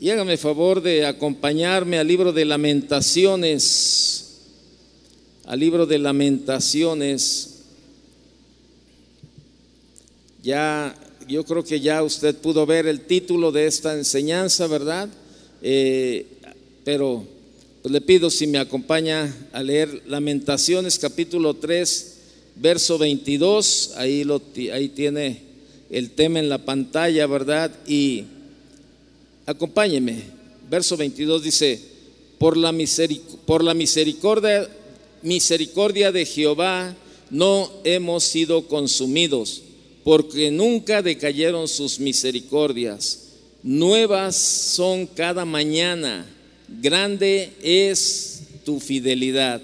y hágame favor de acompañarme al libro de lamentaciones, al libro de lamentaciones. Ya, yo creo que ya usted pudo ver el título de esta enseñanza, ¿verdad? Eh, pero pues le pido si me acompaña a leer Lamentaciones capítulo 3, verso 22, ahí, lo, ahí tiene el tema en la pantalla, ¿verdad? Y acompáñeme, verso 22 dice, por la, por la misericordia, misericordia de Jehová no hemos sido consumidos, porque nunca decayeron sus misericordias. Nuevas son cada mañana, grande es tu fidelidad,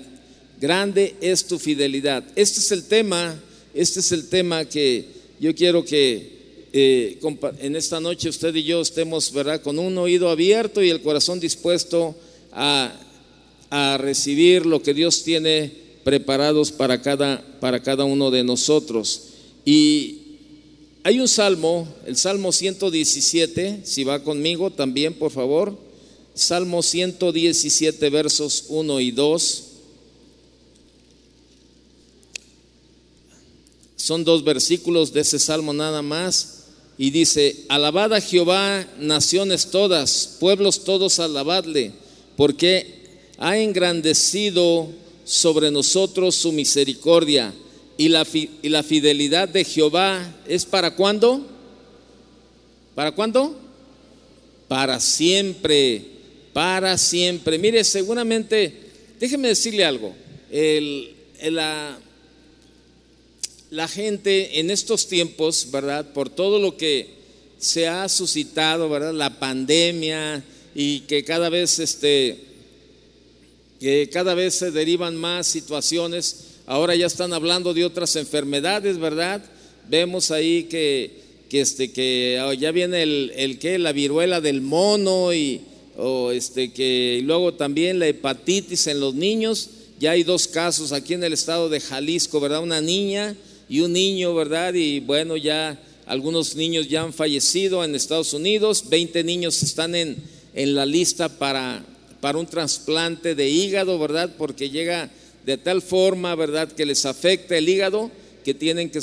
grande es tu fidelidad. Este es el tema, este es el tema que yo quiero que eh, en esta noche usted y yo estemos, ¿verdad?, con un oído abierto y el corazón dispuesto a, recibir lo que Dios tiene preparados para cada, para cada uno de nosotros. Y hay un salmo, el Salmo 117, si va conmigo también, por favor. Salmo 117, versos 1 y 2. Son dos versículos de ese salmo nada más. Y dice, alabad a Jehová, naciones todas, pueblos todos, alabadle, porque ha engrandecido sobre nosotros su misericordia. Y la, y la fidelidad de Jehová es para cuándo? ¿Para cuándo? Para siempre, para siempre. Mire, seguramente, déjeme decirle algo. El, la, la gente en estos tiempos, ¿verdad? Por todo lo que se ha suscitado, ¿verdad? La pandemia y que cada vez este que cada vez se derivan más situaciones. Ahora ya están hablando de otras enfermedades, ¿verdad? Vemos ahí que, que este que oh, ya viene el, el que la viruela del mono y o este que luego también la hepatitis en los niños. Ya hay dos casos aquí en el estado de Jalisco, ¿verdad? Una niña y un niño, ¿verdad? Y bueno, ya algunos niños ya han fallecido en Estados Unidos, 20 niños están en, en la lista para, para un trasplante de hígado, ¿verdad? Porque llega de tal forma, ¿verdad?, que les afecta el hígado que tienen que,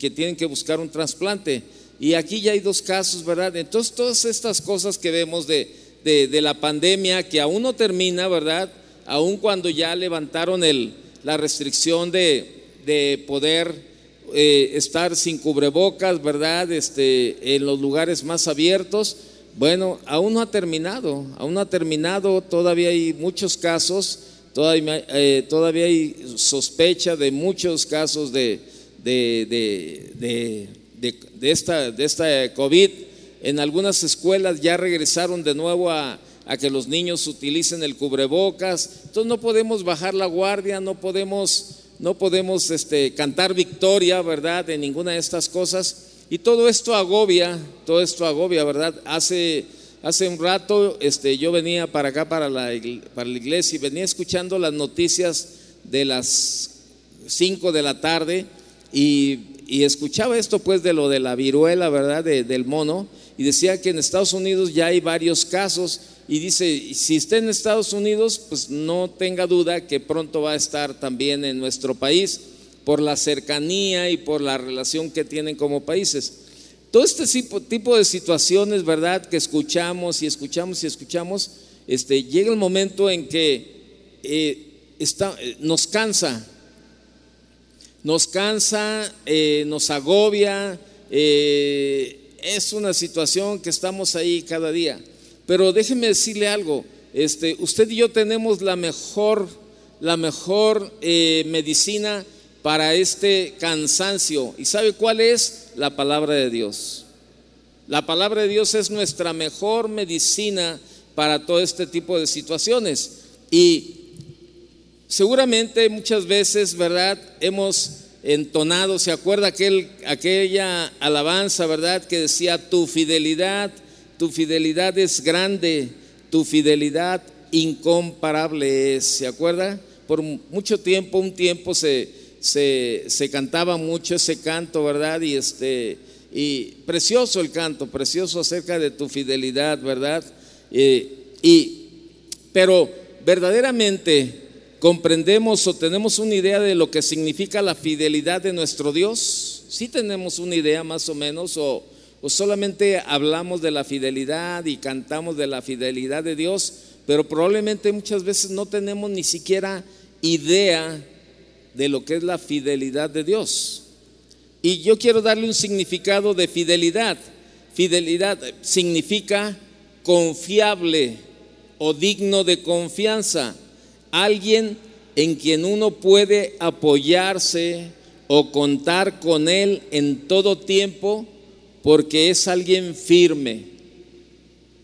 que, tienen que buscar un trasplante. Y aquí ya hay dos casos, ¿verdad? Entonces, todas estas cosas que vemos de, de, la pandemia, que aún no termina, ¿verdad? Aún cuando ya levantaron el, la restricción de, de poder eh, estar sin cubrebocas, ¿verdad? Este, en los lugares más abiertos. Bueno, aún no ha terminado, aún no ha terminado, todavía hay muchos casos, todavía, eh, todavía hay sospecha de muchos casos de, de, de, de, esta, de esta COVID. En algunas escuelas ya regresaron de nuevo a, a que los niños utilicen el cubrebocas. Entonces no podemos bajar la guardia, no podemos no podemos este, cantar victoria, ¿verdad?, de ninguna de estas cosas. Y todo esto agobia, todo esto agobia, ¿verdad? Hace, hace un rato este, yo venía para acá, para la, para la iglesia, y venía escuchando las noticias de las 5 de la tarde y, escuchaba esto pues de lo de la viruela, ¿verdad?, del mono, y decía que en Estados Unidos ya hay varios casos y dice, si está en Estados Unidos, pues no tenga duda que pronto va a estar también en nuestro país por la cercanía y por la relación que tienen como países. Todo este tipo, de situaciones, ¿verdad? Que escuchamos y escuchamos y escuchamos, este, llega el momento en que eh, está, nos cansa, nos cansa, eh, nos agobia, eh, es una situación que estamos ahí cada día. Pero déjeme decirle algo, este, usted y yo tenemos la mejor, la mejor eh, medicina para este cansancio. ¿Y sabe cuál es? La palabra de Dios. La palabra de Dios es nuestra mejor medicina para todo este tipo de situaciones. Y seguramente muchas veces, ¿verdad? Hemos entonado, ¿se acuerda aquel, aquella alabanza, ¿verdad? Que decía, tu fidelidad tu fidelidad es grande, tu fidelidad incomparable es. ¿Se acuerda? Por mucho tiempo, un tiempo se, se, cantaba mucho ese canto, ¿verdad? Y este y precioso el canto, precioso acerca de tu fidelidad, ¿verdad? Eh, y, pero verdaderamente comprendemos o tenemos una idea de lo que significa la fidelidad de nuestro Dios. Sí tenemos una idea más o menos o, o solamente hablamos de la fidelidad y cantamos de la fidelidad de Dios, pero probablemente muchas veces no tenemos ni siquiera idea de lo que es la fidelidad de Dios. Y yo quiero darle un significado de fidelidad. Fidelidad significa confiable o digno de confianza. Alguien en quien uno puede apoyarse o contar con él en todo tiempo porque es alguien firme.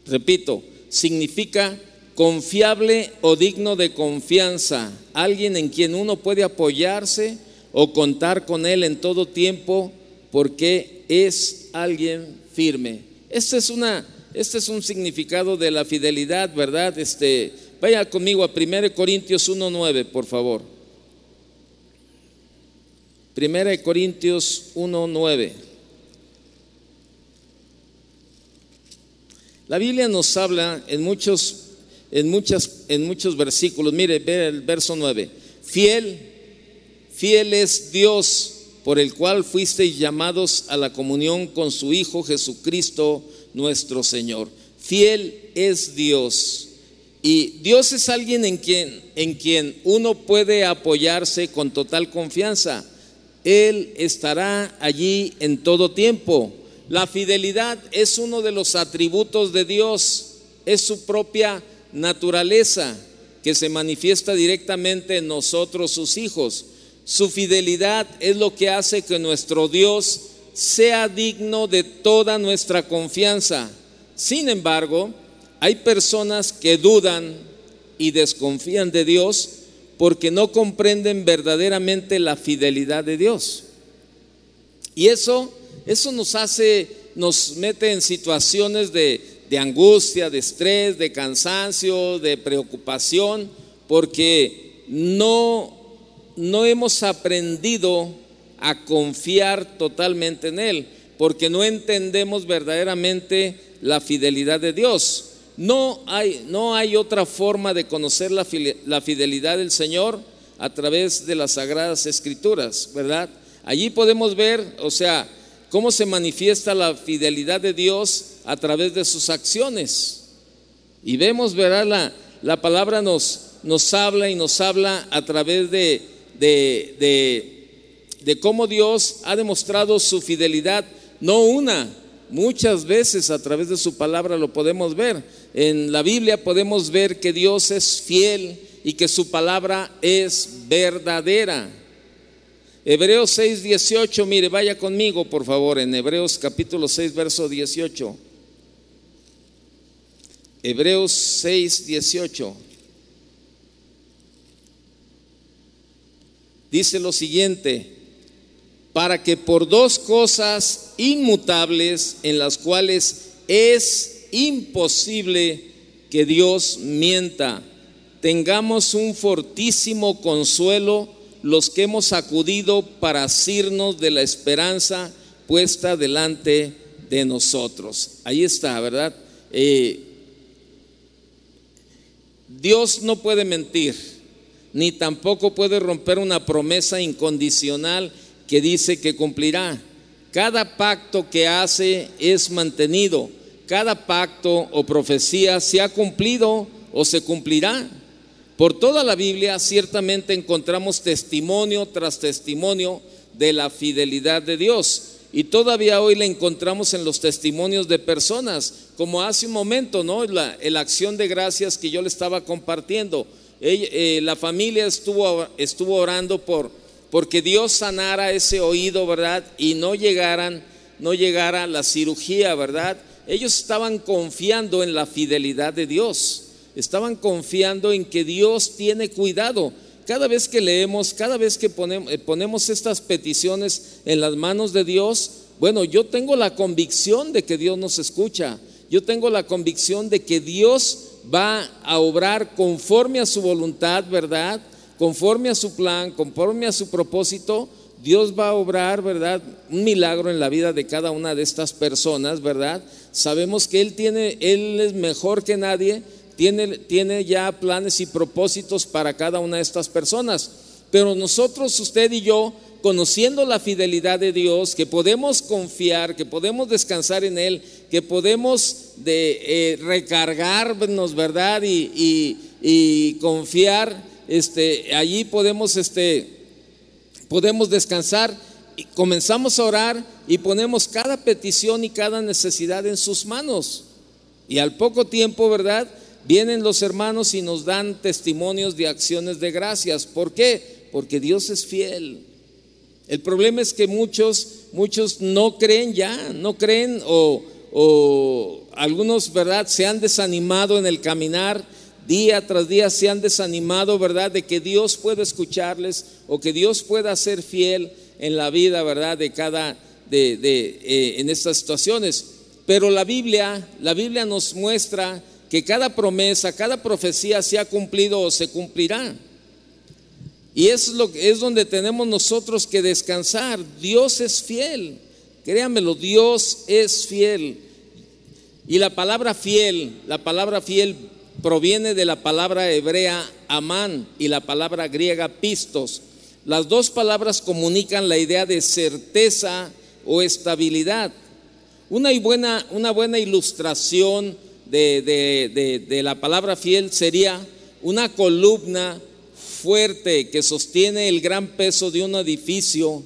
Repito, significa confiable o digno de confianza, alguien en quien uno puede apoyarse o contar con él en todo tiempo porque es alguien firme. Este es una este es un significado de la fidelidad, ¿verdad? Este, vaya conmigo a 1 Corintios 1:9, por favor. 1 Corintios 1:9. La Biblia nos habla en muchos en, muchas, en muchos versículos. Mire, ve el verso 9. Fiel, fiel es Dios por el cual fuisteis llamados a la comunión con su Hijo Jesucristo nuestro Señor. Fiel es Dios. Y Dios es alguien en quien, en quien uno puede apoyarse con total confianza. Él estará allí en todo tiempo. La fidelidad es uno de los atributos de Dios, es su propia naturaleza que se manifiesta directamente en nosotros, sus hijos. Su fidelidad es lo que hace que nuestro Dios sea digno de toda nuestra confianza. Sin embargo, hay personas que dudan y desconfían de Dios porque no comprenden verdaderamente la fidelidad de Dios. Y eso, eso nos hace, nos mete en situaciones de, angustia, de estrés, de cansancio, de preocupación, porque no, no hemos aprendido a confiar totalmente en Él, porque no entendemos verdaderamente la fidelidad de Dios. No hay, no hay otra forma de conocer la, la fidelidad del Señor a través de las sagradas escrituras, ¿verdad? Allí podemos ver, o sea, cómo se manifiesta la fidelidad de Dios a través de sus acciones. Y vemos, verá, la, la palabra nos, nos habla y nos habla a través de, de, de, de cómo Dios ha demostrado su fidelidad, no una, muchas veces a través de su palabra lo podemos ver. En la Biblia podemos ver que Dios es fiel y que su palabra es verdadera. Hebreos 6, 18, mire, vaya conmigo por favor en Hebreos capítulo 6, verso 18. Hebreos 6, 18. Dice lo siguiente, para que por dos cosas inmutables en las cuales es imposible que Dios mienta, tengamos un fortísimo consuelo los que hemos acudido para asirnos de la esperanza puesta delante de nosotros. Ahí está, ¿verdad? Eh, Dios no puede mentir, ni tampoco puede romper una promesa incondicional que dice que cumplirá. Cada pacto que hace es mantenido. Cada pacto o profecía se ha cumplido o se cumplirá. Por toda la Biblia ciertamente encontramos testimonio tras testimonio de la fidelidad de Dios. Y todavía hoy la encontramos en los testimonios de personas, como hace un momento, ¿no? La, la acción de gracias que yo le estaba compartiendo. Eh, la familia estuvo, estuvo orando por porque Dios sanara ese oído, ¿verdad? Y no llegaran, no llegara la cirugía, ¿verdad? Ellos estaban confiando en la fidelidad de Dios. Estaban confiando en que Dios tiene cuidado cada vez que leemos, cada vez que eh, ponemos, estas peticiones en las manos de Dios, bueno, yo tengo la convicción de que Dios nos escucha. Yo tengo la convicción de que Dios va a obrar conforme a su voluntad, ¿verdad? Conforme a su plan, conforme a su propósito. Dios va a obrar, ¿verdad? Un milagro en la vida de cada una de estas personas, ¿verdad? Sabemos que Él tiene, Él es mejor que nadie, tiene, tiene ya planes y propósitos para cada una de estas personas. Pero nosotros, usted y yo, conociendo la fidelidad de Dios, que podemos confiar, que podemos descansar en Él, que podemos de, eh, recargarnos, ¿verdad? Y, y, confiar, este, allí podemos, este, podemos descansar y comenzamos a orar y ponemos cada petición y cada necesidad en sus manos. Y al poco tiempo, ¿verdad? Vienen los hermanos y nos dan testimonios de acciones de gracias. ¿Por qué? Porque Dios es fiel. El problema es que muchos, muchos no creen ya, no creen o, o algunos, ¿verdad? Se han desanimado en el caminar, día tras día se han desanimado, ¿verdad? De que Dios pueda escucharles o que Dios pueda ser fiel en la vida, ¿verdad? De cada, de, de eh, en estas situaciones. Pero la Biblia, la Biblia nos muestra que cada promesa, cada profecía se ha cumplido o se cumplirá. Y es, lo, es donde tenemos nosotros que descansar. Dios es fiel. Créanmelo, Dios es fiel. Y la palabra fiel, la palabra fiel proviene de la palabra hebrea amán y la palabra griega pistos. Las dos palabras comunican la idea de certeza o estabilidad. Una, buena, una buena ilustración de, de la palabra fiel sería una columna fuerte que sostiene el gran peso de un edificio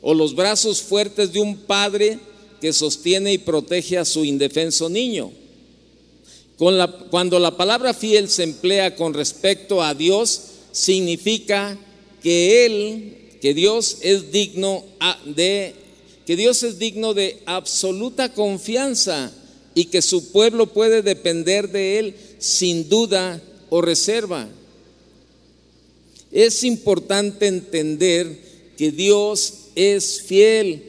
o los brazos fuertes de un padre que sostiene y protege a su indefenso niño. cuando la palabra fiel se emplea con respecto a Dios, significa que Él, que Dios es digno de, que Dios es digno de absoluta confianza y que su pueblo puede depender de Él sin duda o reserva. Es importante entender que Dios es fiel,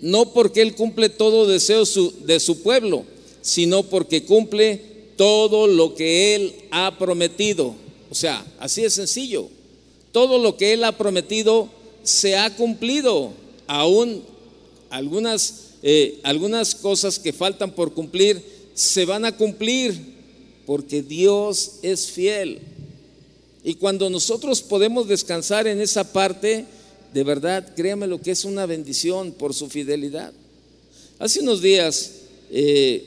no porque Él cumple todo deseo de su pueblo, sino porque cumple todo lo que Él ha prometido. O sea, así es sencillo. Todo lo que Él ha prometido se ha cumplido. Aún algunas, eh, algunas cosas que faltan por cumplir se van a cumplir porque Dios es fiel. Y cuando nosotros podemos descansar en esa parte, de verdad, créame lo que es una bendición por su fidelidad. Hace unos días eh,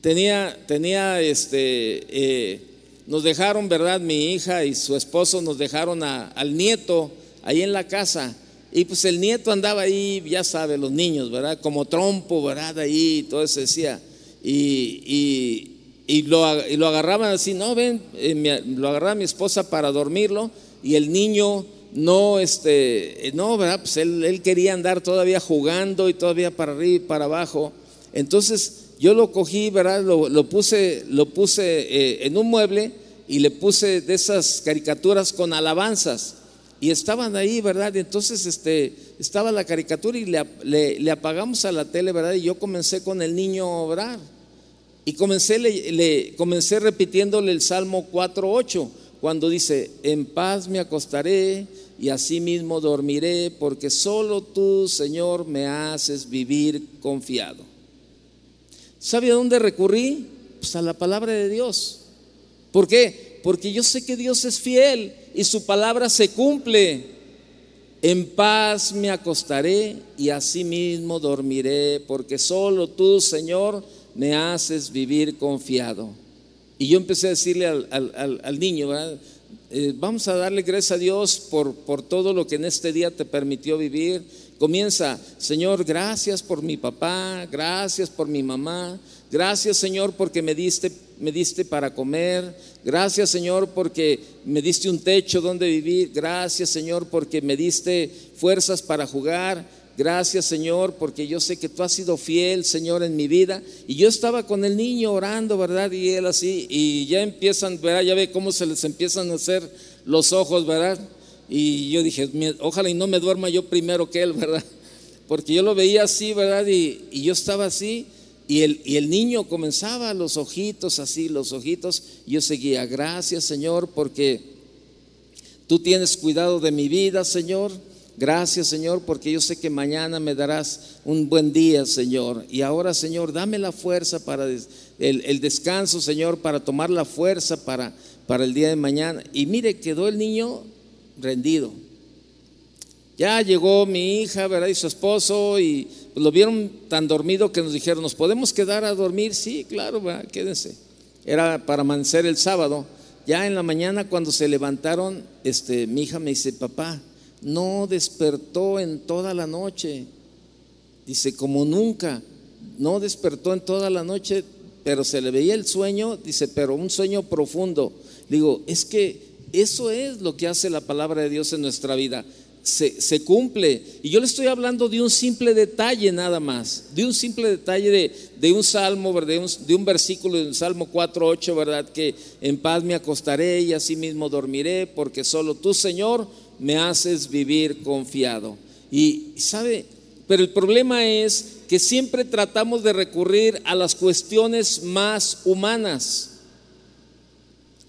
tenía, tenía este, eh, nos dejaron, ¿verdad? Mi hija y su esposo nos dejaron al nieto ahí en la casa. Y pues el nieto andaba ahí, ya sabe, los niños, ¿verdad? Como trompo, ¿verdad? Ahí, todo eso decía. y, y lo, y lo agarraban así, no, ven, eh, lo agarraba mi esposa para dormirlo y el niño no, este, no, ¿verdad? Pues él, quería andar todavía jugando y todavía para arriba y para abajo. Entonces yo lo cogí, ¿verdad? Lo, puse, lo puse eh, en un mueble y le puse de esas caricaturas con alabanzas. Y estaban ahí, ¿verdad? Y entonces este, estaba la caricatura y le, le, apagamos a la tele, ¿verdad? Y yo comencé con el niño a orar. Y comencé, le, comencé repitiéndole el Salmo 4.8, cuando dice, en paz me acostaré y asimismo dormiré, porque solo tú, Señor, me haces vivir confiado. ¿Sabe a dónde recurrí? Pues a la palabra de Dios. ¿Por qué? Porque yo sé que Dios es fiel y su palabra se cumple. En paz me acostaré y asimismo dormiré, porque solo tú, Señor, me haces vivir confiado. Y yo empecé a decirle al, niño, eh, vamos a darle gracias a Dios por, por todo lo que en este día te permitió vivir. Comienza, Señor, gracias por mi papá, gracias por mi mamá, gracias Señor porque me diste, me diste para comer, gracias Señor porque me diste un techo donde vivir, gracias Señor porque me diste fuerzas para jugar, Gracias Señor, porque yo sé que tú has sido fiel, Señor, en mi vida. Y yo estaba con el niño orando, ¿verdad? Y él así, y ya empiezan, ¿verdad? Ya ve cómo se les empiezan a hacer los ojos, ¿verdad? Y yo dije, ojalá y no me duerma yo primero que él, ¿verdad? Porque yo lo veía así, ¿verdad? Y, y yo estaba así, y el, y el niño comenzaba los ojitos así, los ojitos. Y yo seguía, gracias Señor, porque Tú tienes cuidado de mi vida, Señor. Gracias, Señor, porque yo sé que mañana me darás un buen día, Señor. Y ahora, Señor, dame la fuerza para el, descanso, Señor, para tomar la fuerza para, para el día de mañana. Y mire, quedó el niño rendido. Ya llegó mi hija, ¿verdad? Y su esposo, y lo vieron tan dormido que nos dijeron, ¿nos podemos quedar a dormir? Sí, claro, ¿verdad? quédense. Era para amanecer el sábado. Ya en la mañana cuando se levantaron, este, mi hija me dice, papá, no despertó en toda la noche. Dice, como nunca, no despertó en toda la noche, pero se le veía el sueño, dice, pero un sueño profundo. Digo, es que eso es lo que hace la palabra de Dios en nuestra vida se, cumple. Y yo le estoy hablando de un simple detalle nada más, de un simple detalle de, un salmo, De, un, de un versículo de un Salmo 4.8, ¿verdad? Que en paz me acostaré y así mismo dormiré, porque solo tú, Señor, me haces vivir confiado. Y, ¿sabe? Pero el problema es que siempre tratamos de recurrir a las cuestiones más humanas.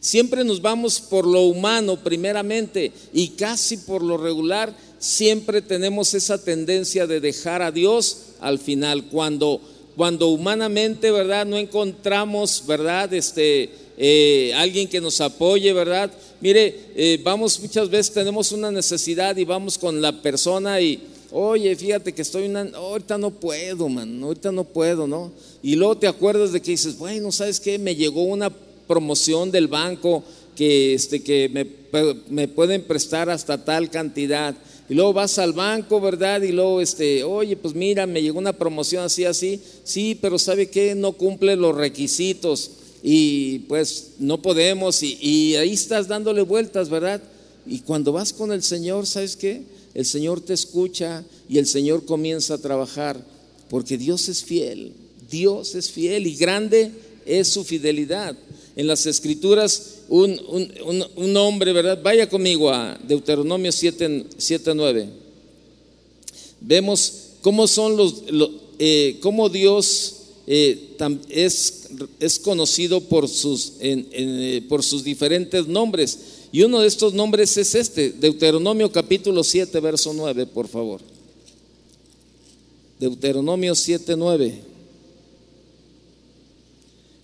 Siempre nos vamos por lo humano primeramente y casi por lo regular siempre tenemos esa tendencia de dejar a Dios al final cuando cuando humanamente, ¿verdad? No encontramos, ¿verdad? Este, eh, alguien que nos apoye, ¿verdad? Mire, eh, vamos muchas veces tenemos una necesidad y vamos con la persona y, oye, fíjate que estoy una, ahorita no puedo, man, ahorita no puedo, ¿no? Y luego te acuerdas de que dices, bueno, ¿sabes qué? Me llegó una promoción del banco que, este, que me, me, pueden prestar hasta tal cantidad. Y luego vas al banco, ¿verdad? Y luego, este, oye, pues mira, me llegó una promoción así, así. Sí, pero ¿sabe qué? No cumple los requisitos. Y pues no podemos. Y, y ahí estás dándole vueltas, ¿verdad? Y cuando vas con el Señor, ¿sabes qué? El Señor te escucha y el Señor comienza a trabajar. Porque Dios es fiel. Dios es fiel y grande es su fidelidad en las escrituras un, un, hombre, ¿verdad? Vaya conmigo a Deuteronomio 7, 9. Vemos cómo son los, eh, cómo Dios eh, es, es, conocido por sus, eh, por sus diferentes nombres. Y uno de estos nombres es este, Deuteronomio capítulo 7, verso 9, por favor. Deuteronomio 7, 9.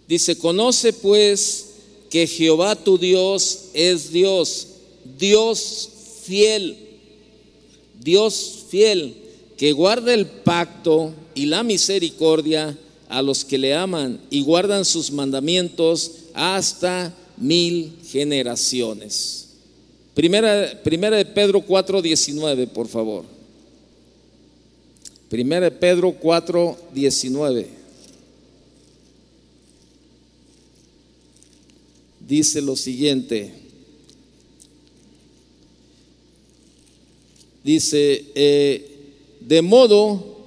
Dice, conoce pues que Jehová tu Dios es Dios, Dios fiel, Dios fiel, que guarda el pacto y la misericordia a los que le aman y guardan sus mandamientos hasta mil generaciones. Primera, primera de Pedro 4, 19, por favor. Primera de Pedro 4, dice lo siguiente. Dice, eh, de modo,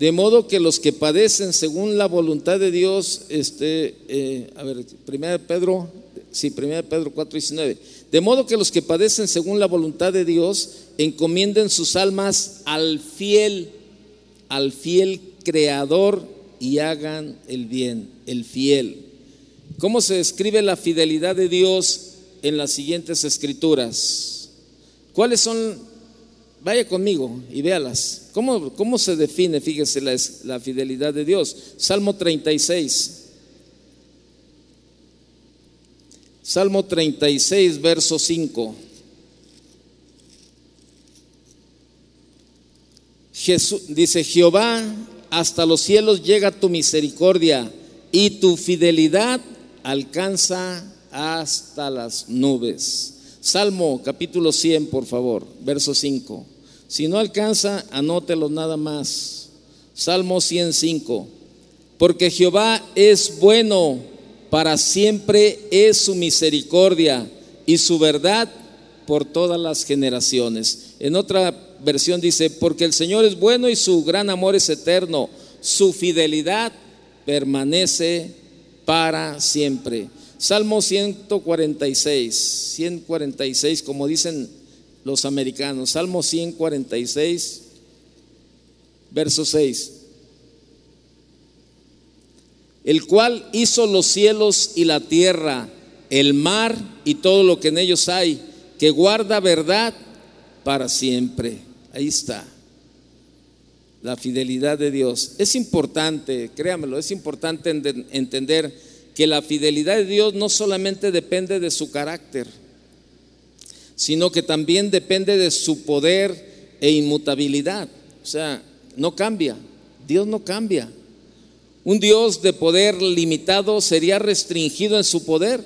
de modo que los que padecen según la voluntad de Dios, este, eh, a ver, primera Pedro, sí, primera Pedro 4, 19, de modo que los que padecen según la voluntad de Dios, encomienden sus almas al fiel, al fiel creador y hagan el bien, el fiel. ¿Cómo se describe la fidelidad de Dios en las siguientes escrituras? ¿Cuáles son? Vaya conmigo y véalas. ¿Cómo, cómo se define, fíjese, la, fidelidad de Dios? Salmo 36. Salmo 36, verso 5. Jesús, dice, Jehová, hasta los cielos llega tu misericordia y tu fidelidad alcanza hasta las nubes. Salmo capítulo 100, por favor, verso 5. Si no alcanza, anótelo nada más. Salmo 105. Porque Jehová es bueno, para siempre es su misericordia y su verdad por todas las generaciones. En otra versión dice, porque el Señor es bueno y su gran amor es eterno, su fidelidad permanece para siempre. Salmo 146, 146, como dicen los americanos. Salmo 146, verso 6. El cual hizo los cielos y la tierra, el mar y todo lo que en ellos hay, que guarda verdad para siempre. Ahí está. La fidelidad de Dios. Es importante, créamelo, es importante entender que la fidelidad de Dios no solamente depende de su carácter, sino que también depende de su poder e inmutabilidad. O sea, no cambia. Dios no cambia. Un Dios de poder limitado sería restringido en su poder.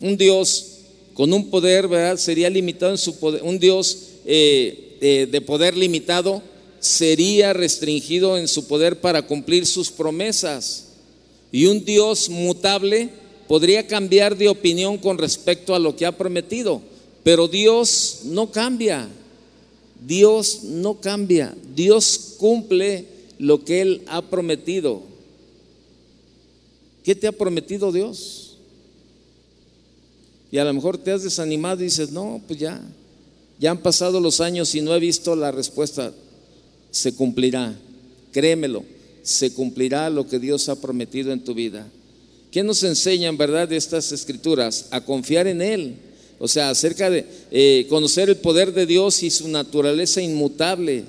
Un Dios con un poder, ¿verdad? Sería limitado en su poder. Un Dios eh, eh, de poder limitado sería restringido en su poder para cumplir sus promesas. Y un Dios mutable podría cambiar de opinión con respecto a lo que ha prometido. Pero Dios no cambia. Dios no cambia. Dios cumple lo que Él ha prometido. ¿Qué te ha prometido Dios? Y a lo mejor te has desanimado y dices, no, pues ya, ya han pasado los años y no he visto la respuesta. Se cumplirá, créemelo, se cumplirá lo que Dios ha prometido en tu vida. ¿Qué nos enseñan, verdad, de estas escrituras? A confiar en Él. O sea, acerca de eh, conocer el poder de Dios y su naturaleza inmutable.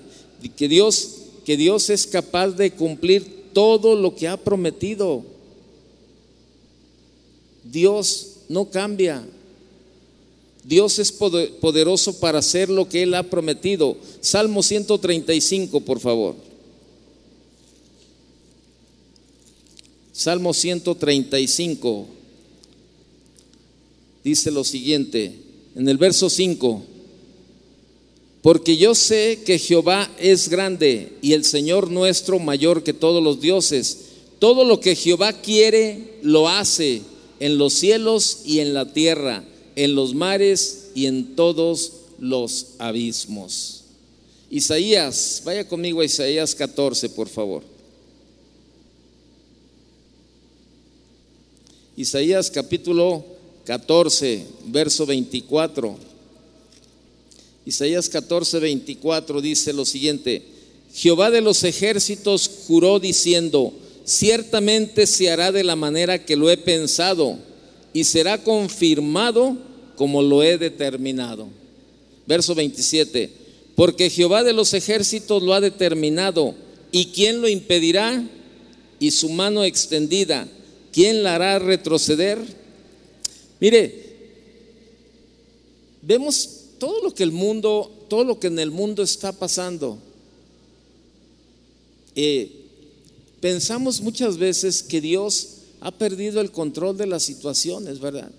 Que Dios que Dios es capaz de cumplir todo lo que ha prometido. Dios no cambia. Dios es poderoso para hacer lo que Él ha prometido. Salmo 135, por favor. Salmo 135 dice lo siguiente, en el verso 5. Porque yo sé que Jehová es grande y el Señor nuestro mayor que todos los dioses. Todo lo que Jehová quiere lo hace en los cielos y en la tierra, en los mares y en todos los abismos. Isaías, vaya conmigo a Isaías 14, por favor. Isaías capítulo 14, verso 24. Isaías 14, 24 dice lo siguiente, Jehová de los ejércitos juró diciendo, ciertamente se hará de la manera que lo he pensado y será confirmado como lo he determinado. Verso 27, porque Jehová de los ejércitos lo ha determinado, ¿y quién lo impedirá? Y su mano extendida, ¿quién la hará retroceder? Mire, vemos todo lo que el mundo, todo lo que en el mundo está pasando, eh, pensamos muchas veces que Dios ha perdido el control de las situaciones, ¿verdad?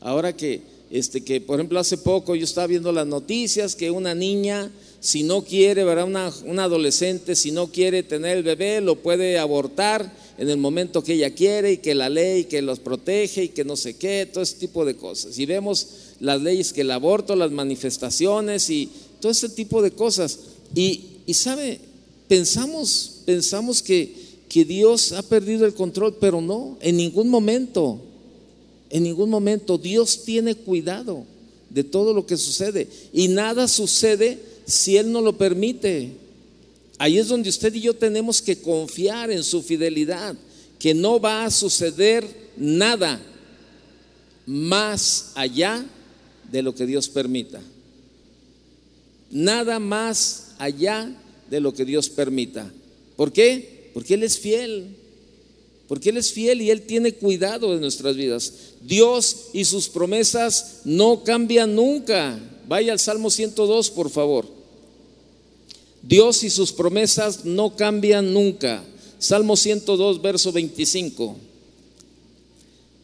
Ahora que, este, que por ejemplo, hace poco yo estaba viendo las noticias que una niña, si no quiere, ¿verdad? Una, una adolescente, si no quiere tener el bebé, lo puede abortar en el momento que ella quiere y que la ley que los protege y que no sé qué, todo ese tipo de cosas. Y vemos las leyes que el aborto, las manifestaciones y todo ese tipo de cosas. Y, sabe, pensamos, pensamos que, que Dios ha perdido el control, pero no, en ningún momento, en ningún momento Dios tiene cuidado de todo lo que sucede. Y nada sucede si Él no lo permite. Ahí es donde usted y yo tenemos que confiar en su fidelidad, que no va a suceder nada más allá de lo que Dios permita. Nada más allá de lo que Dios permita. ¿Por qué? Porque Él es fiel. Porque Él es fiel y Él tiene cuidado de nuestras vidas. Dios y sus promesas no cambian nunca. Vaya al Salmo 102, por favor. Dios y sus promesas no cambian nunca. Salmo 102, verso 25.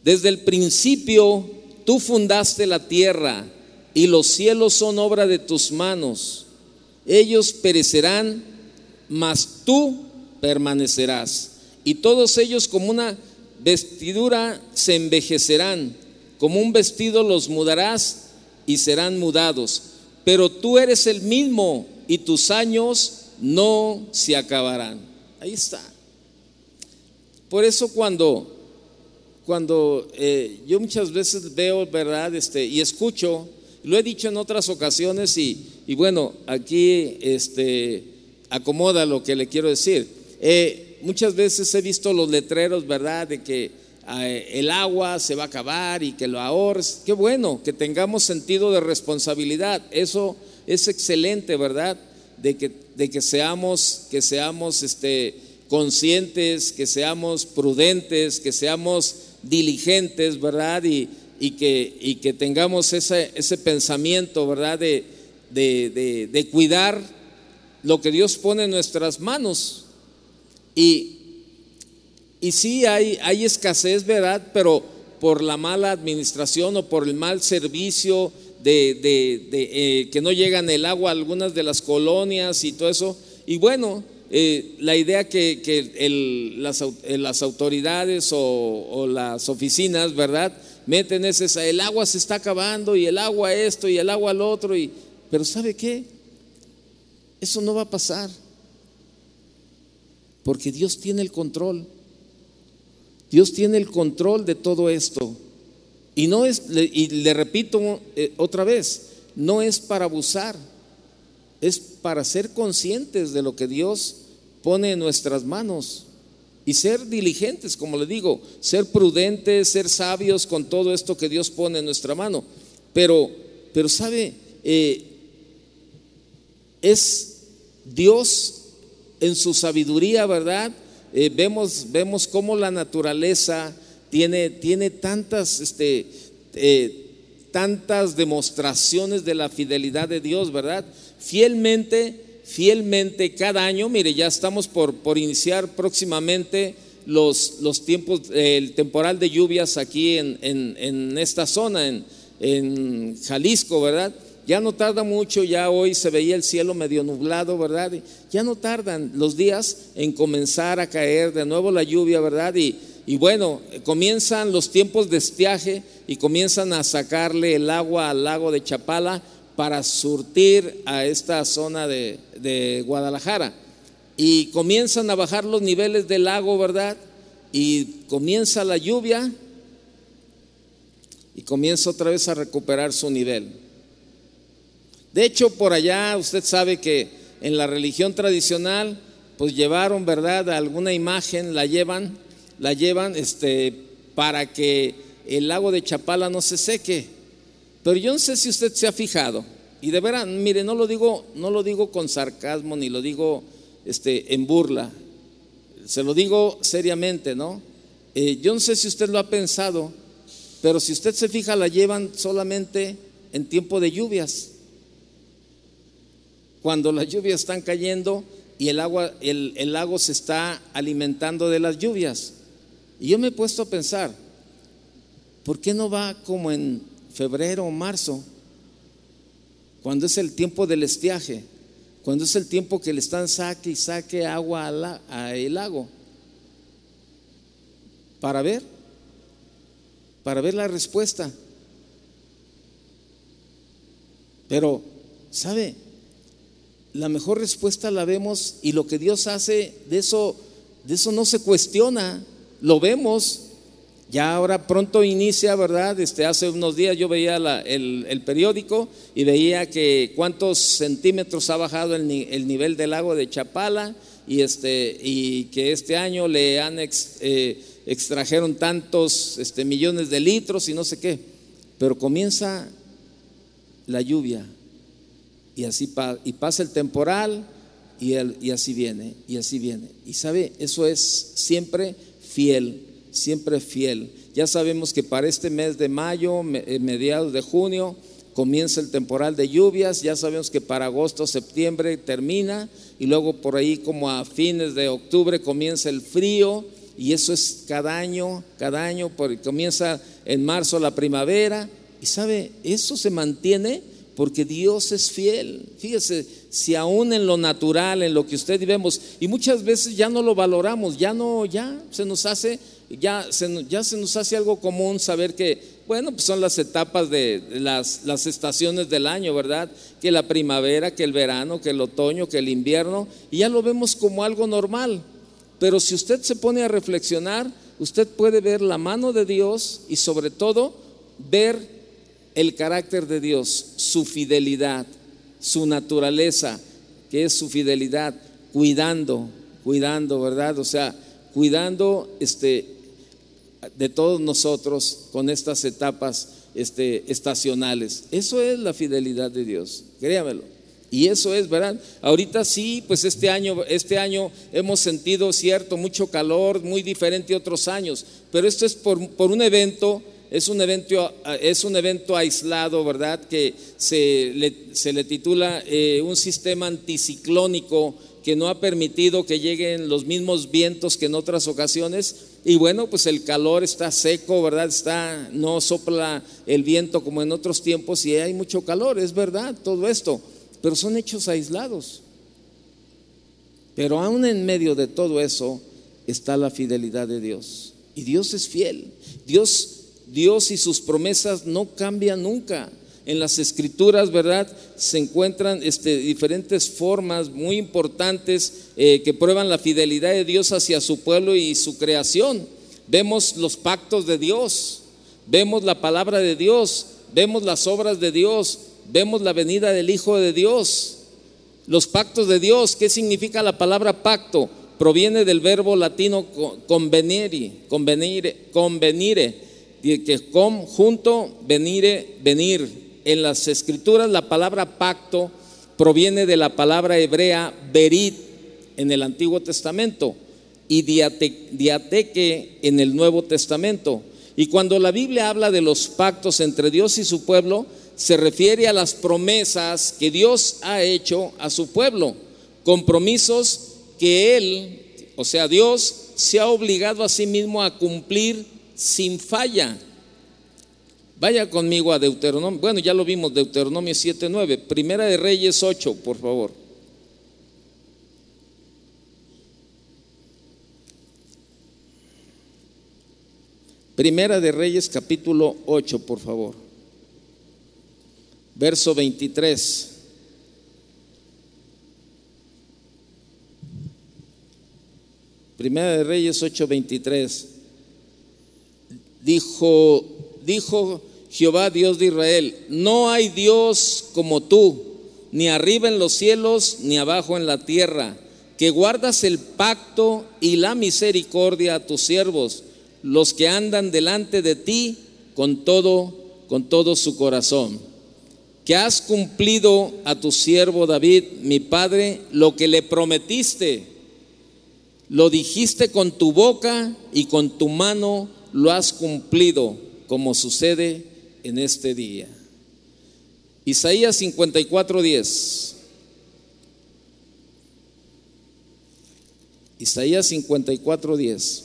Desde el principio Tú fundaste la tierra y los cielos son obra de tus manos. Ellos perecerán, mas tú permanecerás. Y todos ellos como una vestidura se envejecerán, como un vestido los mudarás y serán mudados. Pero tú eres el mismo y tus años no se acabarán. Ahí está. Por eso cuando cuando eh, yo muchas veces veo, ¿verdad? Este, y escucho, lo he dicho en otras ocasiones y, bueno, aquí este, acomoda lo que le quiero decir. Eh, muchas veces he visto los letreros, ¿verdad? De que el agua se va a acabar y que lo ahorres. Qué bueno que tengamos sentido de responsabilidad. Eso es excelente, ¿verdad? De que, de que seamos, que seamos este, conscientes, que seamos prudentes, que seamos diligentes, ¿verdad? Y, y, que, y que, tengamos ese, ese pensamiento, ¿verdad? De, de, de, cuidar lo que Dios pone en nuestras manos. Y, y sí hay, hay escasez, ¿verdad? Pero por la mala administración o por el mal servicio de, de, eh, que no llegan el agua a algunas de las colonias y todo eso. Y bueno, eh, la idea que, que las, eh, las, autoridades o, las oficinas, ¿verdad? Meten es el agua se está acabando y el agua esto y el agua lo otro. Y, pero ¿sabe qué? Eso no va a pasar. Porque Dios tiene el control. Dios tiene el control de todo esto. Y no es, y le repito eh, otra vez, no es para abusar, es para ser conscientes de lo que Dios pone en nuestras manos y ser diligentes, como le digo, ser prudentes, ser sabios con todo esto que Dios pone en nuestra mano. Pero, pero sabe, eh, es Dios en su sabiduría, ¿verdad? Eh, vemos, vemos cómo la naturaleza tiene, tiene tantas, este, eh, tantas demostraciones de la fidelidad de Dios, ¿verdad? Fielmente fielmente cada año. Mire, ya estamos por, por iniciar próximamente los, los, tiempos, el temporal de lluvias aquí en, en, esta zona, en, en, Jalisco, ¿verdad? Ya no tarda mucho, ya hoy se veía el cielo medio nublado, ¿verdad? Ya no tardan los días en comenzar a caer de nuevo la lluvia, ¿verdad? Y, bueno, comienzan los tiempos de estiaje y comienzan a sacarle el agua al lago de Chapala para surtir a esta zona de, Guadalajara. Y comienzan a bajar los niveles del lago, ¿verdad? Y comienza la lluvia y comienza otra vez a recuperar su nivel. De hecho, por allá usted sabe que en la religión tradicional, pues llevaron, ¿verdad? Alguna imagen, la llevan, la llevan este, para que el lago de Chapala no se seque. Pero yo no sé si usted se ha fijado, y de veras, mire, no lo digo, no lo digo con sarcasmo ni lo digo este, en burla, se lo digo seriamente, ¿no? Eh, yo no sé si usted lo ha pensado, pero si usted se fija, la llevan solamente en tiempo de lluvias. Cuando las lluvias están cayendo y el agua, el, el lago se está alimentando de las lluvias. Y yo me he puesto a pensar, ¿por qué no va como en febrero o marzo, cuando es el tiempo del estiaje, cuando es el tiempo que le están saque y saque agua al lago, para ver, para ver la respuesta. Pero, ¿sabe? La mejor respuesta la vemos y lo que Dios hace, de eso, de eso no se cuestiona, lo vemos ya ahora pronto inicia, ¿verdad? Este, hace unos días yo veía el, periódico y veía que cuántos centímetros ha bajado el, nivel del lago de Chapala y, este, y que este año le han eh, extrajeron tantos este, millones de litros y no sé qué. Pero comienza la lluvia y así y pasa el temporal y, y así viene, y así viene. Y sabe, eso es siempre fiel siempre fiel. Ya sabemos que para este mes de mayo, eh, mediados de junio, comienza el temporal de lluvias, ya sabemos que para agosto, septiembre termina y luego por ahí como a fines de octubre comienza el frío y eso es cada año, cada año, porque comienza en marzo la primavera y sabe, eso se mantiene porque Dios es fiel. Fíjese, si aún en lo natural, en lo que usted vemos, y muchas veces ya no lo valoramos, ya no, ya se nos hace ya se, ya se nos hace algo común saber que, bueno, pues son las etapas de las, las estaciones del año, ¿verdad? Que la primavera, que el verano, que el otoño, que el invierno, y ya lo vemos como algo normal. Pero si usted se pone a reflexionar, usted puede ver la mano de Dios y sobre todo ver el carácter de Dios, su fidelidad, su naturaleza, que es su fidelidad, cuidando, cuidando, ¿verdad? O sea, cuidando este de todos nosotros con estas etapas este, estacionales. Eso es la fidelidad de Dios, créamelo. Y eso es, ¿verdad? Ahorita sí, pues este año, este año hemos sentido, cierto, mucho calor, muy diferente a otros años, pero esto es por, un evento, es un evento, es un evento aislado, ¿verdad? Que se le, se le titula eh, un sistema anticiclónico que no ha permitido que lleguen los mismos vientos que en otras ocasiones. Y bueno, pues el calor está seco, ¿verdad? Está, no sopla el viento como en otros tiempos y hay mucho calor, es verdad, todo esto pero son hechos aislados. Pero aún en medio de todo eso está la fidelidad de Dios. Y Dios es fiel. Dios, Dios y sus promesas no cambian nunca. En las escrituras, ¿verdad? Se encuentran este, diferentes formas muy importantes eh, que prueban la fidelidad de Dios hacia su pueblo y su creación. Vemos los pactos de Dios, vemos la palabra de Dios, vemos las obras de Dios, vemos la venida del Hijo de Dios, los pactos de Dios. ¿Qué significa la palabra pacto? Proviene del verbo latino convenire, convenire, convenire, que junto, venire, venir. En las escrituras la palabra pacto proviene de la palabra hebrea berit en el Antiguo Testamento y diateque en el Nuevo Testamento. Y cuando la Biblia habla de los pactos entre Dios y su pueblo, se refiere a las promesas que Dios ha hecho a su pueblo, compromisos que Él, o sea, Dios, se ha obligado a sí mismo a cumplir sin falla. Vaya conmigo a Deuteronomio, bueno, ya lo vimos, Deuteronomio 7.9, Primera de Reyes 8, por favor. Primera de Reyes capítulo 8, por favor verso 23. Primera de Reyes 8:23. Dijo, dijo Jehová Dios de Israel, no hay Dios como tú, ni arriba en los cielos, ni abajo en la tierra, que guardas el pacto y la misericordia a tus siervos, los que andan delante de ti con todo, con todo su corazón que has cumplido a tu siervo David, mi padre, lo que le prometiste. Lo dijiste con tu boca y con tu mano lo has cumplido, como sucede en este día. Isaías 54:10. Isaías 54:10.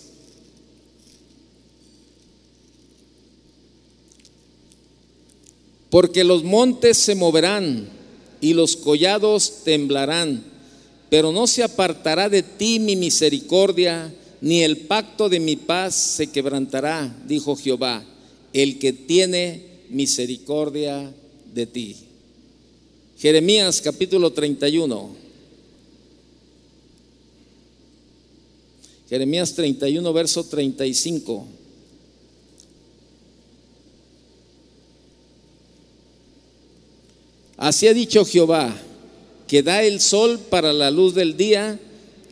Porque los montes se moverán y los collados temblarán, pero no se apartará de ti mi misericordia, ni el pacto de mi paz se quebrantará, dijo Jehová, el que tiene misericordia de ti. Jeremías capítulo 31. Jeremías 31, verso 35. Así ha dicho Jehová, que da el sol para la luz del día,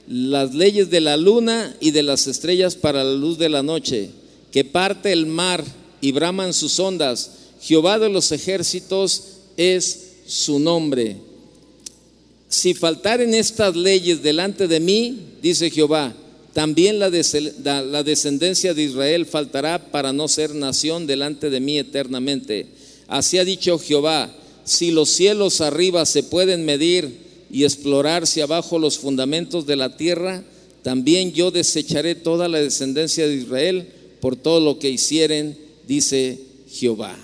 las leyes de la luna y de las estrellas para la luz de la noche, que parte el mar y braman sus ondas. Jehová de los ejércitos es su nombre. Si faltaren estas leyes delante de mí, dice Jehová, también la, la descendencia de Israel faltará para no ser nación delante de mí eternamente. Así ha dicho Jehová si los cielos arriba se pueden medir y explorarse abajo los fundamentos de la tierra, también yo desecharé toda la descendencia de Israel por todo lo que hicieren, dice Jehová.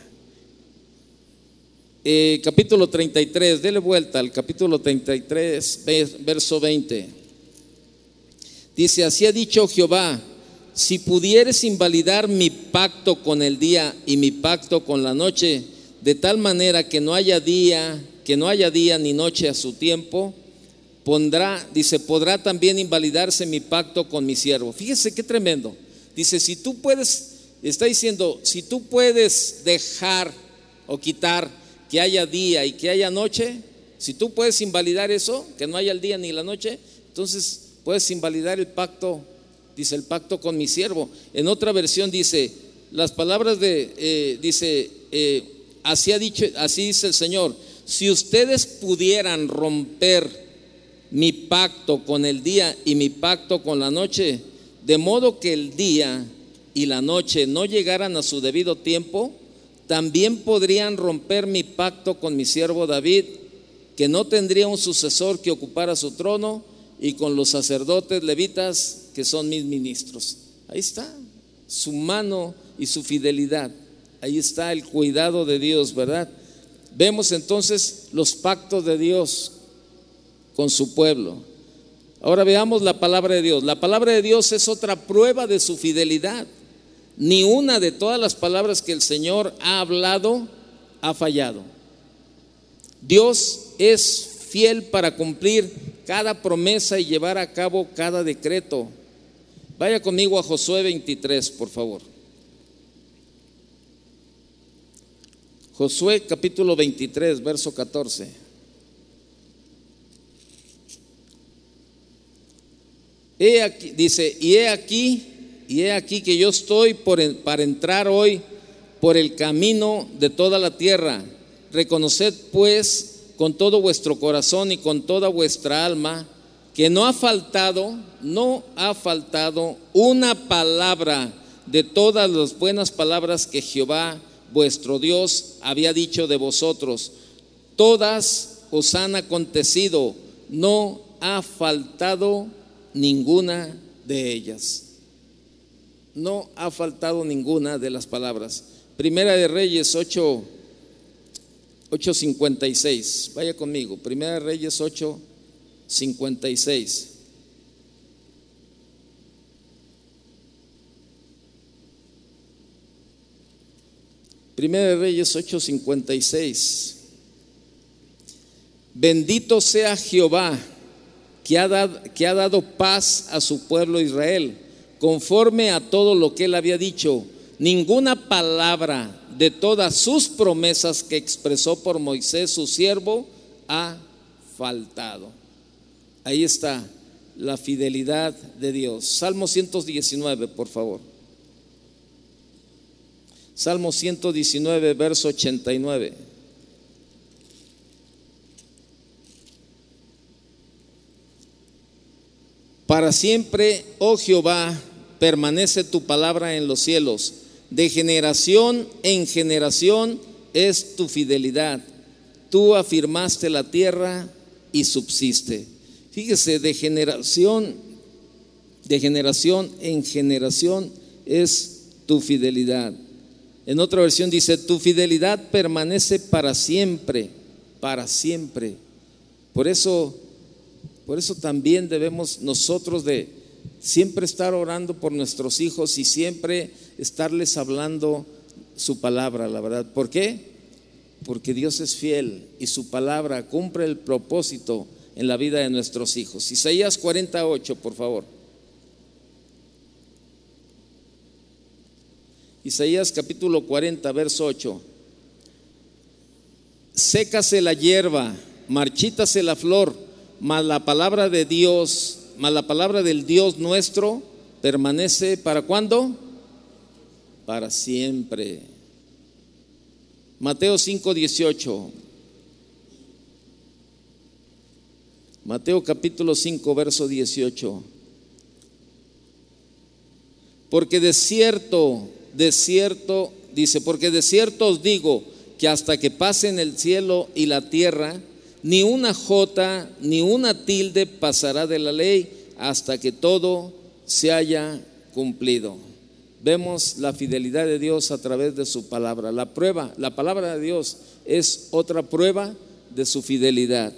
Eh, capítulo 33, dele vuelta al capítulo 33, verso 20. Dice, así ha dicho Jehová, si pudieres invalidar mi pacto con el día y mi pacto con la noche, de tal manera que no haya día, que no haya día ni noche a su tiempo, pondrá, dice, podrá también invalidarse mi pacto con mi siervo. Fíjese qué tremendo. Dice, si tú puedes, está diciendo, si tú puedes dejar o quitar que haya día y que haya noche, si tú puedes invalidar eso, que no haya el día ni la noche, entonces puedes invalidar el pacto dice el pacto con mi siervo. En otra versión dice, las palabras de, eh, dice, eh, así ha dicho, así dice el Señor, si ustedes pudieran romper mi pacto con el día y mi pacto con la noche, de modo que el día y la noche no llegaran a su debido tiempo, también podrían romper mi pacto con mi siervo David, que no tendría un sucesor que ocupara su trono, y con los sacerdotes levitas, que son mis ministros. Ahí está, su mano y su fidelidad. Ahí está el cuidado de Dios, ¿verdad? Vemos entonces los pactos de Dios con su pueblo. Ahora veamos la palabra de Dios. La palabra de Dios es otra prueba de su fidelidad. Ni una de todas las palabras que el Señor ha hablado ha fallado. Dios es fiel para cumplir cada promesa y llevar a cabo cada decreto. Vaya conmigo a Josué 23, por favor. Josué capítulo 23, verso 14. He aquí, dice, y he aquí y he aquí que yo estoy para entrar hoy por el camino de toda la tierra. Reconoced pues con todo vuestro corazón y con toda vuestra alma que no ha faltado, no ha faltado una palabra de todas las buenas palabras que Jehová vuestro Dios había dicho de vosotros. Todas os han acontecido, no ha faltado ninguna de ellas no ha faltado ninguna de las palabras. Primera de Reyes 8, 8.56. Vaya conmigo. Primera de Reyes 8, Primera de Reyes 8:56. Bendito sea Jehová que ha, dado, que ha dado paz a su pueblo Israel conforme a todo lo que él había dicho. Ninguna palabra de todas sus promesas que expresó por Moisés, su siervo, ha faltado. Ahí está la fidelidad de Dios. Salmo 119, por favor. Salmo 119, verso 89. Para siempre, oh Jehová, permanece tu palabra en los cielos. De generación en generación es tu fidelidad. Tú afirmaste la tierra y subsiste. Fíjese, de generación, de generación en generación es tu fidelidad. En otra versión dice, tu fidelidad permanece para siempre, para siempre. Por eso, por eso también debemos nosotros de siempre estar orando por nuestros hijos y siempre estarles hablando su palabra, la verdad. ¿Por qué? Porque Dios es fiel y su palabra cumple el propósito en la vida de nuestros hijos. Isaías 48, por favor. Isaías capítulo 40, verso 8. Sécase la hierba, marchítase la flor, mas la palabra de Dios mas la palabra del Dios nuestro permanece para cuándo? Para siempre. Mateo 5, 18. Mateo capítulo 5, verso 18. Porque de cierto, de cierto, dice, porque de cierto os digo que hasta que pasen el cielo y la tierra, ni una jota ni una tilde pasará de la ley hasta que todo se haya cumplido. Vemos la fidelidad de Dios a través de su palabra. La prueba, la palabra de Dios es otra prueba de su fidelidad.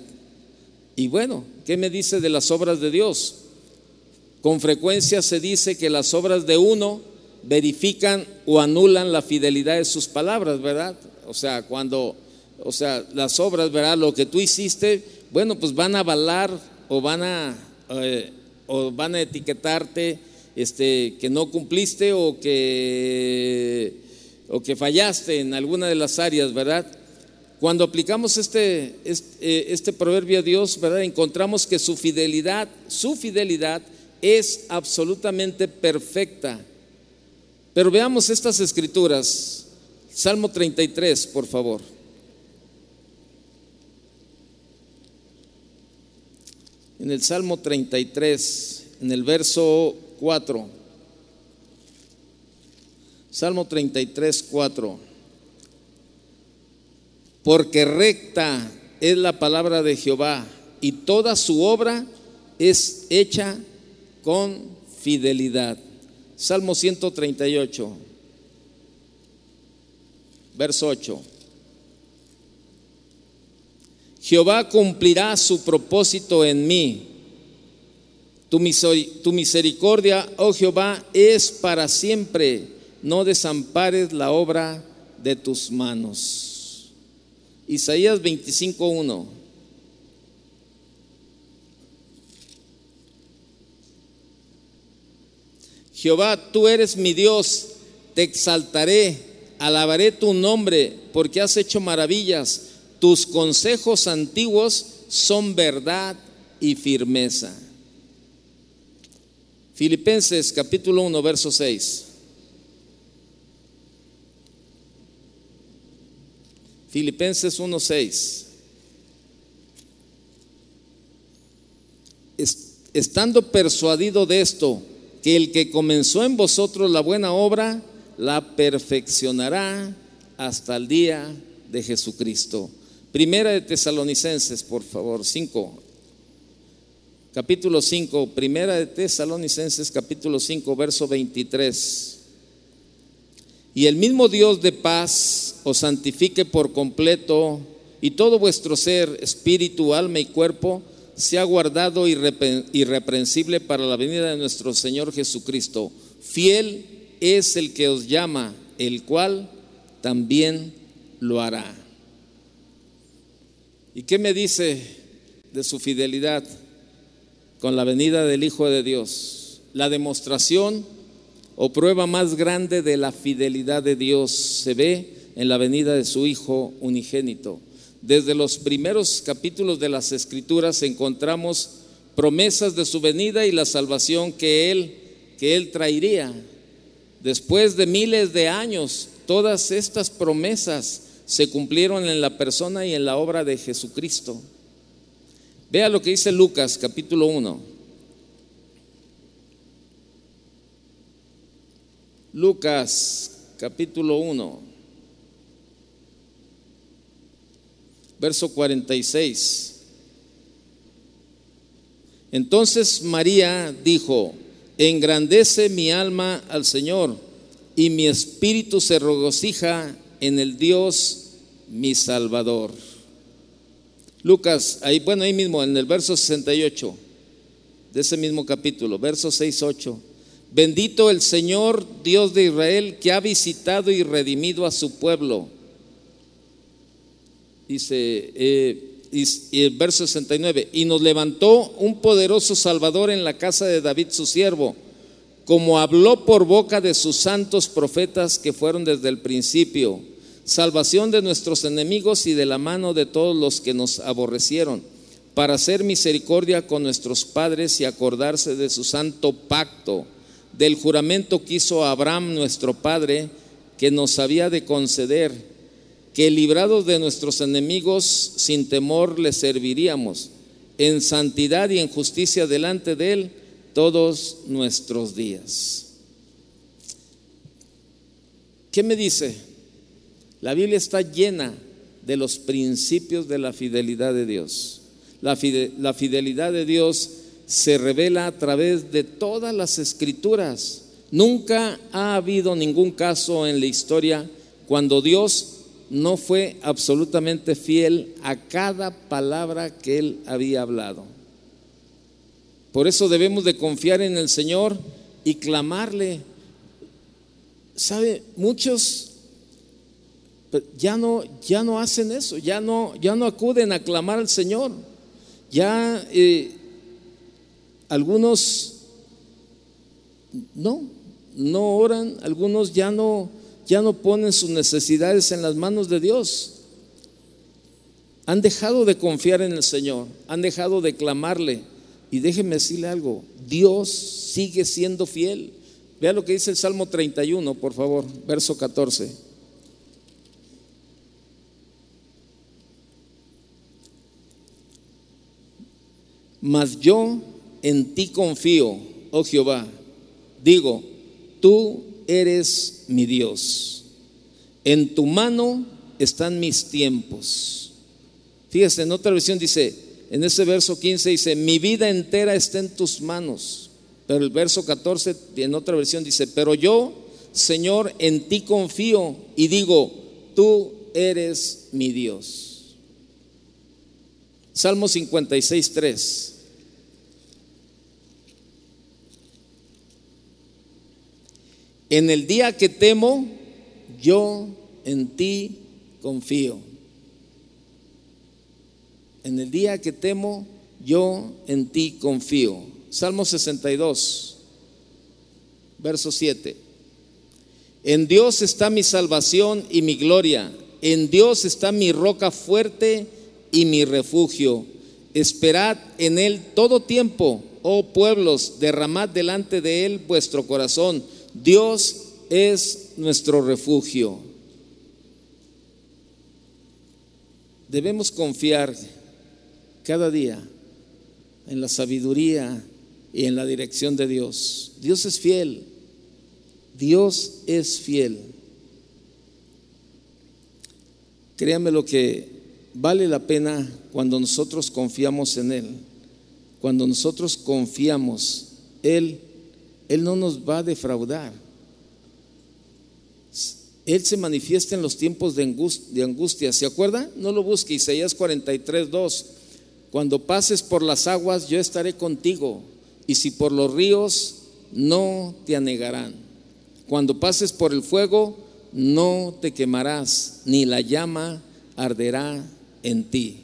Y bueno, ¿qué me dice de las obras de Dios? Con frecuencia se dice que las obras de uno verifican o anulan la fidelidad de sus palabras, ¿verdad? O sea, cuando o sea, las obras, ¿verdad? Lo que tú hiciste, bueno, pues van a avalar o van a, eh, o van a etiquetarte este, que no cumpliste o que, o que fallaste en alguna de las áreas, ¿verdad? Cuando aplicamos este, este, este proverbio a Dios, ¿verdad? Encontramos que su fidelidad, su fidelidad es absolutamente perfecta. Pero veamos estas escrituras. Salmo 33, por favor. En el Salmo 33, en el verso 4. Salmo 33, 4. Porque recta es la palabra de Jehová y toda su obra es hecha con fidelidad. Salmo 138, verso 8. Jehová cumplirá su propósito en mí. Tu, misericordia, oh Jehová, es para siempre. No desampares la obra de tus manos. Isaías 25.1. Jehová, tú eres mi Dios, te exaltaré, alabaré tu nombre, porque has hecho maravillas. Tus consejos antiguos son verdad y firmeza. Filipenses capítulo 1, verso 6. Filipenses 1, 6. Estando persuadido de esto, que el que comenzó en vosotros la buena obra, la perfeccionará hasta el día de Jesucristo. Primera de Tesalonicenses, por favor, 5. Capítulo 5, Primera de Tesalonicenses, capítulo 5, verso 23. Y el mismo Dios de paz os santifique por completo y todo vuestro ser, espíritu, alma y cuerpo, ha guardado irreprensible para la venida de nuestro Señor Jesucristo. Fiel es el que os llama, el cual también lo hará. ¿Y qué me dice de su fidelidad con la venida del Hijo de Dios? La demostración o prueba más grande de la fidelidad de Dios se ve en la venida de su Hijo unigénito. Desde los primeros capítulos de las Escrituras encontramos promesas de su venida y la salvación que él que él traería. Después de miles de años, todas estas promesas se cumplieron en la persona y en la obra de Jesucristo. Vea lo que dice Lucas capítulo 1. Lucas capítulo 1. Verso 46. Entonces María dijo, engrandece mi alma al Señor y mi espíritu se regocija en el Dios mi Salvador. Lucas, ahí, bueno, ahí mismo, en el verso 68 de ese mismo capítulo, verso 6, 8. Bendito el Señor Dios de Israel que ha visitado y redimido a su pueblo dice, eh, y, el verso 69, y nos levantó un poderoso Salvador en la casa de David su siervo, como habló por boca de sus santos profetas que fueron desde el principio, salvación de nuestros enemigos y de la mano de todos los que nos aborrecieron, para hacer misericordia con nuestros padres y acordarse de su santo pacto, del juramento que hizo Abraham nuestro padre, que nos había de conceder que librados de nuestros enemigos sin temor le serviríamos en santidad y en justicia delante de Él todos nuestros días. ¿Qué me dice? La Biblia está llena de los principios de la fidelidad de Dios. La, fidelidad de Dios se revela a través de todas las escrituras. Nunca ha habido ningún caso en la historia cuando Dios no fue absolutamente fiel a cada palabra que él había hablado. Por eso debemos de confiar en el Señor y clamarle. ¿Sabe? Muchos ya no, ya no hacen eso, ya no, ya no acuden a clamar al Señor. Ya eh, algunos no, no oran, algunos ya no ya no ponen sus necesidades en las manos de Dios. Han dejado de confiar en el Señor, han dejado de clamarle Y déjeme decirle algo, Dios sigue siendo fiel. Vea lo que dice el Salmo 31, por favor, verso 14. Mas yo en ti confío, oh Jehová. Digo, tú eres mi Dios. En tu mano están mis tiempos. Fíjese, en otra versión dice, en ese verso 15 dice, mi vida entera está en tus manos. Pero el verso 14 en otra versión dice, pero yo, Señor, en ti confío y digo, tú eres mi Dios. Salmo 56, 3. En el día que temo, yo en ti confío. En el día que temo, yo en ti confío. Salmo 62, verso 7. En Dios está mi salvación y mi gloria. En Dios está mi roca fuerte y mi refugio. Esperad en Él todo tiempo, oh pueblos, derramad delante de Él vuestro corazón. Dios es nuestro refugio. Debemos confiar cada día en la sabiduría y en la dirección de Dios. Dios es fiel. Dios es fiel. Créame lo que vale la pena cuando nosotros confiamos en Él. Cuando nosotros confiamos, Él, Él no nos va a defraudar. Él se manifiesta en los tiempos de angustia. ¿Se acuerda? No lo busque. Isaías 43, 2. Cuando pases por las aguas, yo estaré contigo, y si por los ríos, no te anegarán. Cuando pases por el fuego, no te quemarás, ni la llama arderá en ti.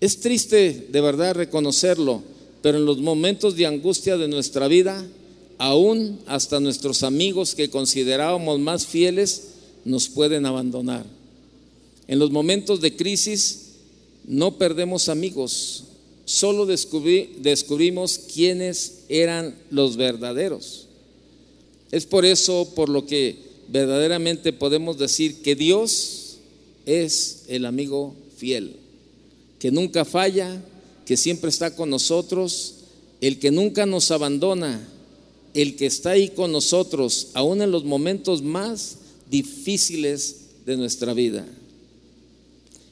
Es triste de verdad reconocerlo, pero en los momentos de angustia de nuestra vida, aún hasta nuestros amigos que considerábamos más fieles nos pueden abandonar. En los momentos de crisis, no perdemos amigos, solo descubrimos quiénes eran los verdaderos. Es por eso por lo que verdaderamente podemos decir que Dios es el amigo fiel, que nunca falla, que siempre está con nosotros, el que nunca nos abandona, el que está ahí con nosotros, aún en los momentos más difíciles de nuestra vida.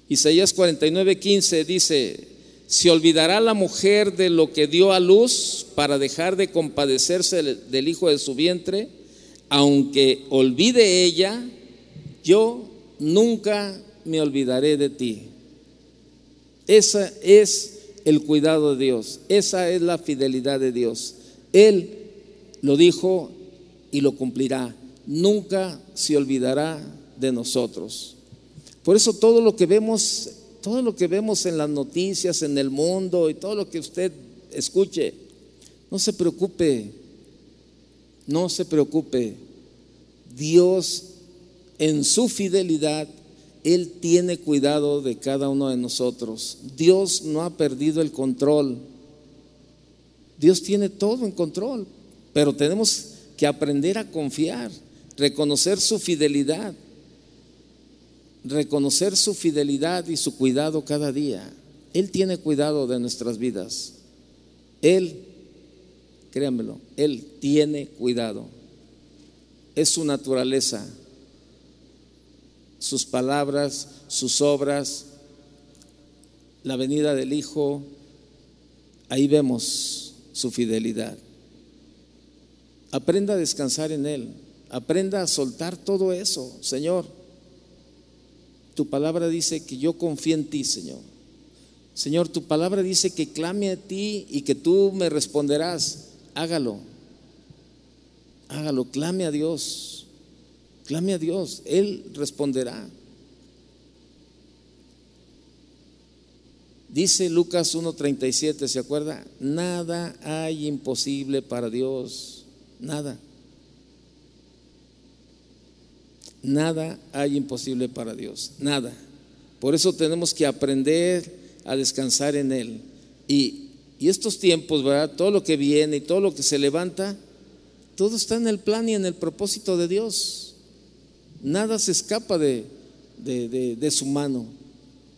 Isaías 49, 15 dice, ¿se olvidará la mujer de lo que dio a luz para dejar de compadecerse del hijo de su vientre? Aunque olvide ella, yo nunca me olvidaré de ti. Ese es el cuidado de Dios, esa es la fidelidad de Dios. Él lo dijo y lo cumplirá. Nunca se olvidará de nosotros. Por eso todo lo que vemos, todo lo que vemos en las noticias, en el mundo y todo lo que usted escuche, no se preocupe, no se preocupe. Dios en su fidelidad, Él tiene cuidado de cada uno de nosotros. Dios no ha perdido el control. Dios tiene todo en control, pero tenemos que aprender a confiar, reconocer su fidelidad reconocer su fidelidad y su cuidado cada día. Él tiene cuidado de nuestras vidas. Él, créanmelo, Él tiene cuidado. Es su naturaleza, sus palabras, sus obras, la venida del Hijo, ahí vemos su fidelidad. Aprenda a descansar en Él, aprenda a soltar todo eso, Señor. Tu palabra dice que yo confío en ti, Señor. Señor, tu palabra dice que clame a ti y que tú me responderás. Hágalo. Hágalo, clame a Dios. Clame a Dios, Él responderá. Dice Lucas 1.37, ¿se acuerda? Nada hay imposible para Dios. Nada. Nada hay imposible para Dios, nada. Por eso tenemos que aprender a descansar en Él. Y Y estos tiempos, ¿verdad? Todo lo que viene y todo lo que se levanta, todo está en el plan y en el propósito de Dios. Nada se escapa de, de, su mano.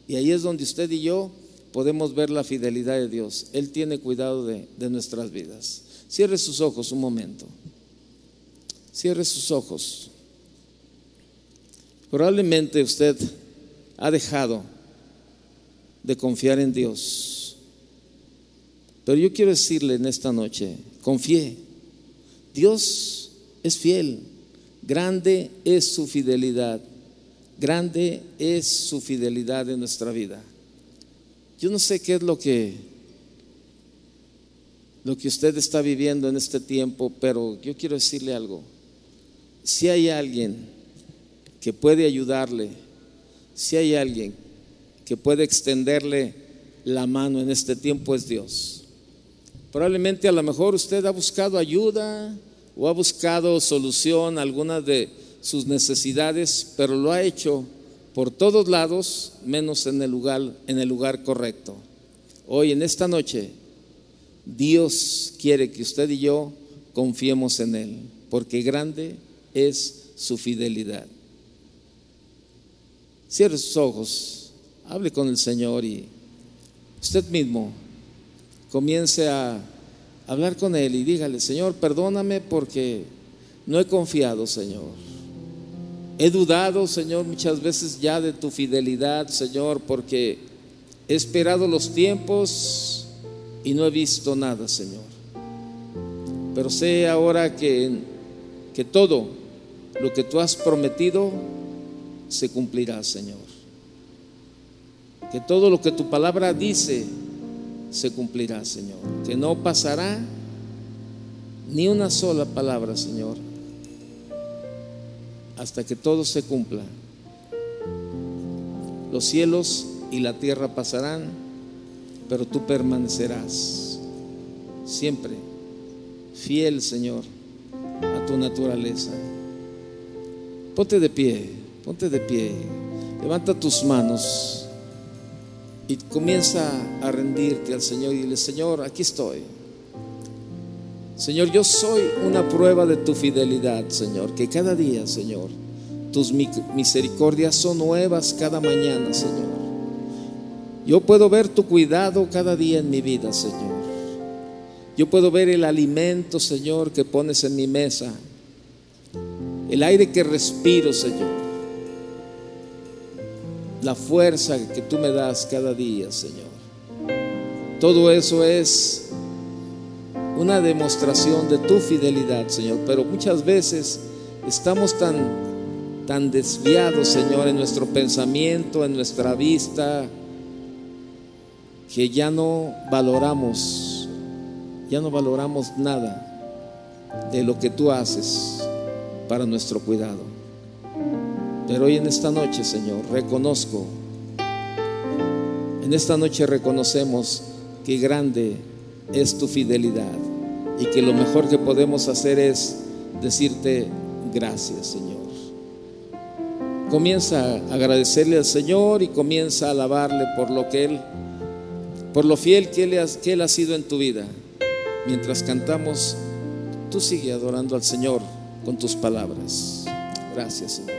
Y ahí es donde usted y yo podemos ver la fidelidad de Dios. Él tiene cuidado de, de nuestras vidas. Cierre sus ojos un momento. Cierre sus ojos. Probablemente usted ha dejado de confiar en Dios. Pero yo quiero decirle en esta noche, confíe. Dios es fiel. Grande es su fidelidad. Grande es su fidelidad en nuestra vida. Yo no sé qué es lo que lo que usted está viviendo en este tiempo, pero yo quiero decirle algo. Si hay alguien que puede ayudarle, si hay alguien que puede extenderle la mano en este tiempo es Dios. Probablemente a lo mejor usted ha buscado ayuda o ha buscado solución a algunas de sus necesidades, pero lo ha hecho por todos lados menos en el lugar en el lugar correcto. Hoy en esta noche Dios quiere que usted y yo confiemos en él, porque grande es su fidelidad. Cierre sus ojos, hable con el Señor y usted mismo comience a hablar con Él y dígale, Señor, perdóname porque no he confiado, Señor. He dudado, Señor, muchas veces ya de tu fidelidad, Señor, porque he esperado los tiempos y no he visto nada, Señor. Pero sé ahora que, que todo lo que tú has prometido se cumplirá, Señor. Que todo lo que tu palabra dice se cumplirá, Señor. Que no pasará ni una sola palabra, Señor, hasta que todo se cumpla. Los cielos y la tierra pasarán, pero tú permanecerás siempre fiel, Señor, a tu naturaleza. Ponte de pie. Ponte de pie, levanta tus manos y comienza a rendirte al Señor y dile, Señor, aquí estoy. Señor, yo soy una prueba de tu fidelidad, Señor, que cada día, Señor, tus misericordias son nuevas cada mañana, Señor. Yo puedo ver tu cuidado cada día en mi vida, Señor. Yo puedo ver el alimento, Señor, que pones en mi mesa. El aire que respiro, Señor la fuerza que tú me das cada día, Señor. Todo eso es una demostración de tu fidelidad, Señor. Pero muchas veces estamos tan, tan desviados, Señor, en nuestro pensamiento, en nuestra vista, que ya no valoramos, ya no valoramos nada de lo que tú haces para nuestro cuidado. Pero hoy en esta noche, Señor, reconozco, en esta noche reconocemos que grande es tu fidelidad y que lo mejor que podemos hacer es decirte gracias, Señor. Comienza a agradecerle al Señor y comienza a alabarle por lo que Él, por lo fiel que Él, que él ha sido en tu vida. Mientras cantamos, tú sigue adorando al Señor con tus palabras. Gracias, Señor.